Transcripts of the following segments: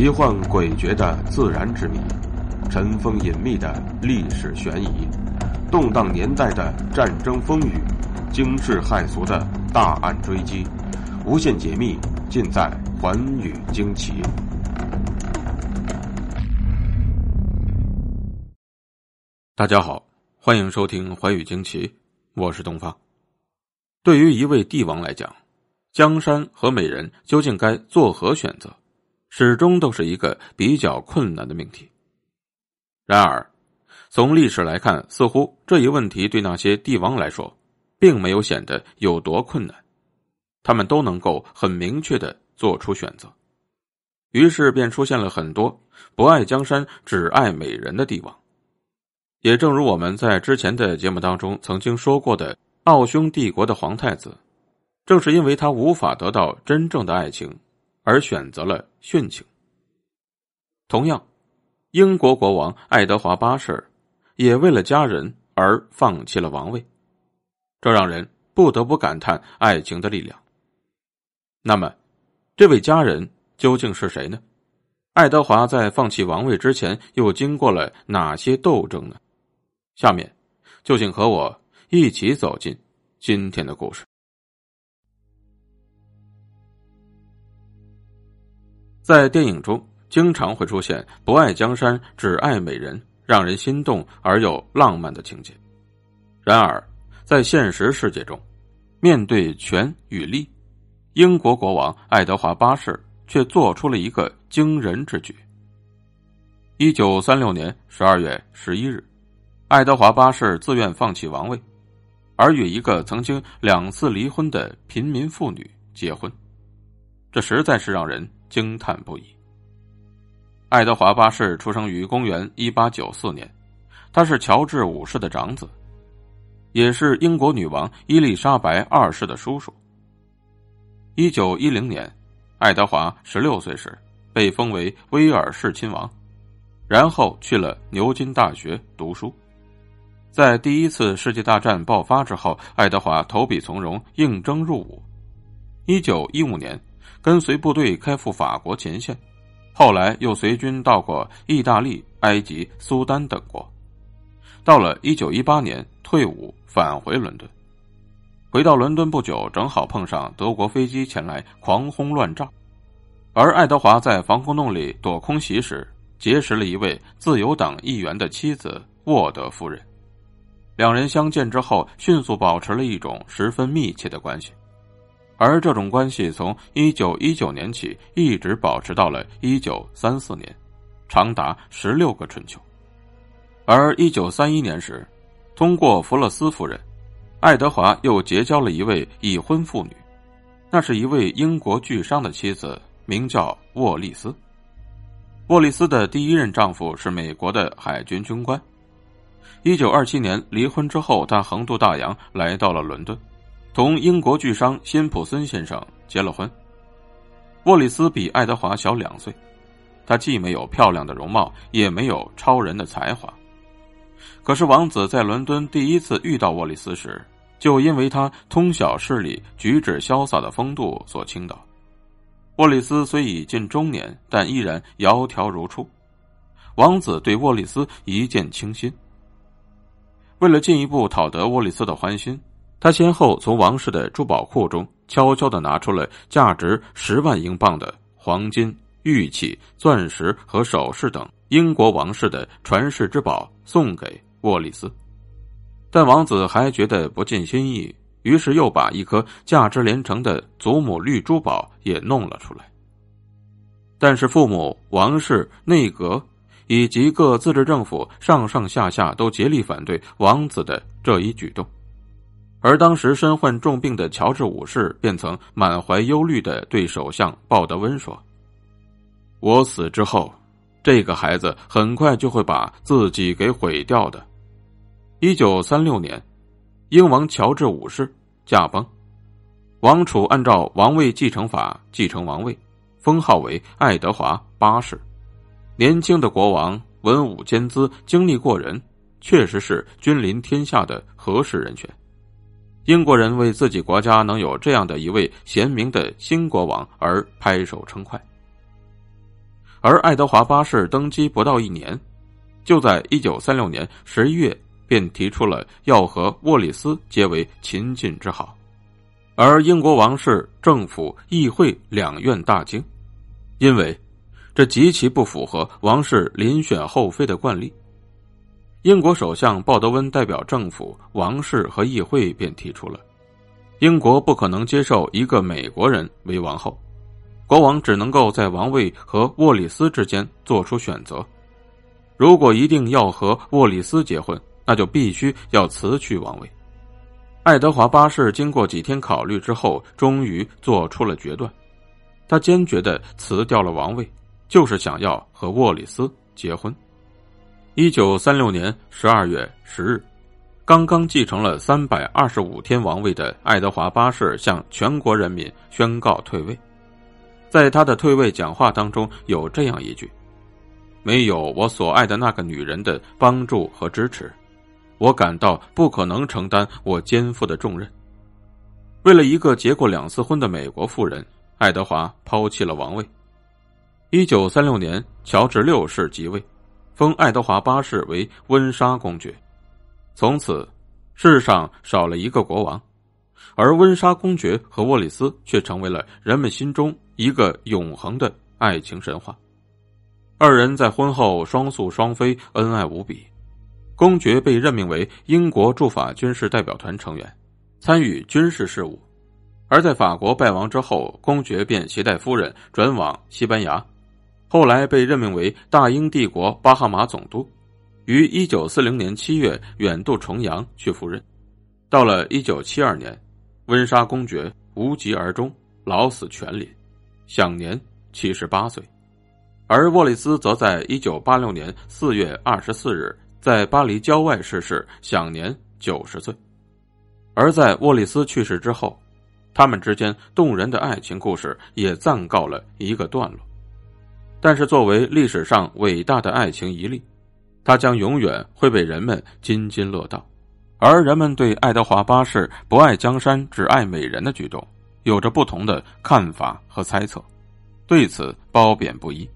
奇幻诡谲的自然之谜，尘封隐秘的历史悬疑，动荡年代的战争风雨，惊世骇俗的大案追击，无限解密尽在《寰宇惊奇》。大家好，欢迎收听《寰宇惊奇》，我是东方。对于一位帝王来讲，江山和美人究竟该作何选择？始终都是一个比较困难的命题。然而，从历史来看，似乎这一问题对那些帝王来说，并没有显得有多困难，他们都能够很明确的做出选择。于是便出现了很多不爱江山只爱美人的帝王。也正如我们在之前的节目当中曾经说过的，奥匈帝国的皇太子，正是因为他无法得到真正的爱情。而选择了殉情。同样，英国国王爱德华八世也为了家人而放弃了王位，这让人不得不感叹爱情的力量。那么，这位家人究竟是谁呢？爱德华在放弃王位之前又经过了哪些斗争呢？下面，就请和我一起走进今天的故事。在电影中，经常会出现不爱江山只爱美人，让人心动而又浪漫的情节。然而，在现实世界中，面对权与利，英国国王爱德华八世却做出了一个惊人之举。一九三六年十二月十一日，爱德华八世自愿放弃王位，而与一个曾经两次离婚的平民妇女结婚，这实在是让人。惊叹不已。爱德华八世出生于公元一八九四年，他是乔治五世的长子，也是英国女王伊丽莎白二世的叔叔。一九一零年，爱德华十六岁时被封为威尔士亲王，然后去了牛津大学读书。在第一次世界大战爆发之后，爱德华投笔从戎，应征入伍。一九一五年。跟随部队开赴法国前线，后来又随军到过意大利、埃及、苏丹等国。到了一九一八年退伍，返回伦敦。回到伦敦不久，正好碰上德国飞机前来狂轰乱炸，而爱德华在防空洞里躲空袭时，结识了一位自由党议员的妻子沃德夫人。两人相见之后，迅速保持了一种十分密切的关系。而这种关系从一九一九年起一直保持到了一九三四年，长达十六个春秋。而一九三一年时，通过弗勒斯夫人，爱德华又结交了一位已婚妇女，那是一位英国巨商的妻子，名叫沃利斯。沃利斯的第一任丈夫是美国的海军军官。一九二七年离婚之后，他横渡大洋来到了伦敦。同英国巨商辛普森先生结了婚。沃利斯比爱德华小两岁，他既没有漂亮的容貌，也没有超人的才华。可是王子在伦敦第一次遇到沃利斯时，就因为他通晓事理、举止潇洒的风度所倾倒。沃利斯虽已近中年，但依然窈窕如初。王子对沃利斯一见倾心。为了进一步讨得沃利斯的欢心。他先后从王室的珠宝库中悄悄的拿出了价值十万英镑的黄金、玉器、钻石和首饰等英国王室的传世之宝，送给沃利斯。但王子还觉得不尽心意，于是又把一颗价值连城的祖母绿珠宝也弄了出来。但是父母、王室、内阁以及各自治政府上上下下都竭力反对王子的这一举动。而当时身患重病的乔治五世便曾满怀忧虑的对首相鲍德温说：“我死之后，这个孩子很快就会把自己给毁掉的。”一九三六年，英王乔治五世驾崩，王储按照王位继承法继承王位，封号为爱德华八世。年轻的国王文武兼资，精力过人，确实是君临天下的合适人选。英国人为自己国家能有这样的一位贤明的新国王而拍手称快。而爱德华八世登基不到一年，就在一九三六年十一月便提出了要和沃里斯结为秦晋之好，而英国王室、政府、议会两院大惊，因为这极其不符合王室遴选后妃的惯例。英国首相鲍德温代表政府、王室和议会便提出了，英国不可能接受一个美国人为王后。国王只能够在王位和沃里斯之间做出选择。如果一定要和沃里斯结婚，那就必须要辞去王位。爱德华八世经过几天考虑之后，终于做出了决断。他坚决的辞掉了王位，就是想要和沃里斯结婚。一九三六年十二月十日，刚刚继承了三百二十五天王位的爱德华八世向全国人民宣告退位。在他的退位讲话当中，有这样一句：“没有我所爱的那个女人的帮助和支持，我感到不可能承担我肩负的重任。”为了一个结过两次婚的美国妇人，爱德华抛弃了王位。一九三六年，乔治六世即位，封爱德华八世为温莎公爵。从此，世上少了一个国王，而温莎公爵和沃里斯却成为了人们心中。一个永恒的爱情神话，二人在婚后双宿双飞，恩爱无比。公爵被任命为英国驻法军事代表团成员，参与军事事务；而在法国败亡之后，公爵便携带夫人转往西班牙，后来被任命为大英帝国巴哈马总督，于一九四零年七月远渡重洋去赴任。到了一九七二年，温莎公爵无疾而终，老死全林。享年七十八岁，而沃利斯则在一九八六年四月二十四日在巴黎郊外逝世，享年九十岁。而在沃利斯去世之后，他们之间动人的爱情故事也暂告了一个段落。但是，作为历史上伟大的爱情一例，它将永远会被人们津津乐道。而人们对爱德华八世不爱江山只爱美人的举动。有着不同的看法和猜测，对此褒贬不一。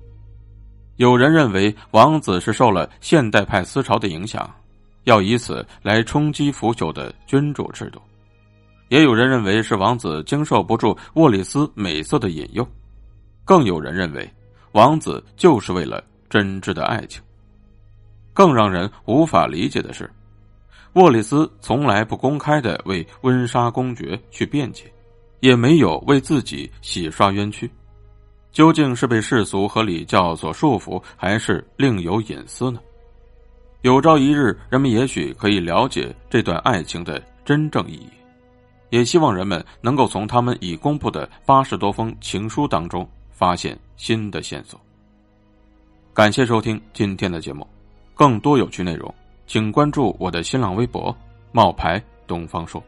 有人认为王子是受了现代派思潮的影响，要以此来冲击腐朽的君主制度；也有人认为是王子经受不住沃里斯美色的引诱；更有人认为王子就是为了真挚的爱情。更让人无法理解的是，沃里斯从来不公开的为温莎公爵去辩解。也没有为自己洗刷冤屈，究竟是被世俗和礼教所束缚，还是另有隐私呢？有朝一日，人们也许可以了解这段爱情的真正意义。也希望人们能够从他们已公布的八十多封情书当中发现新的线索。感谢收听今天的节目，更多有趣内容，请关注我的新浪微博“冒牌东方朔”。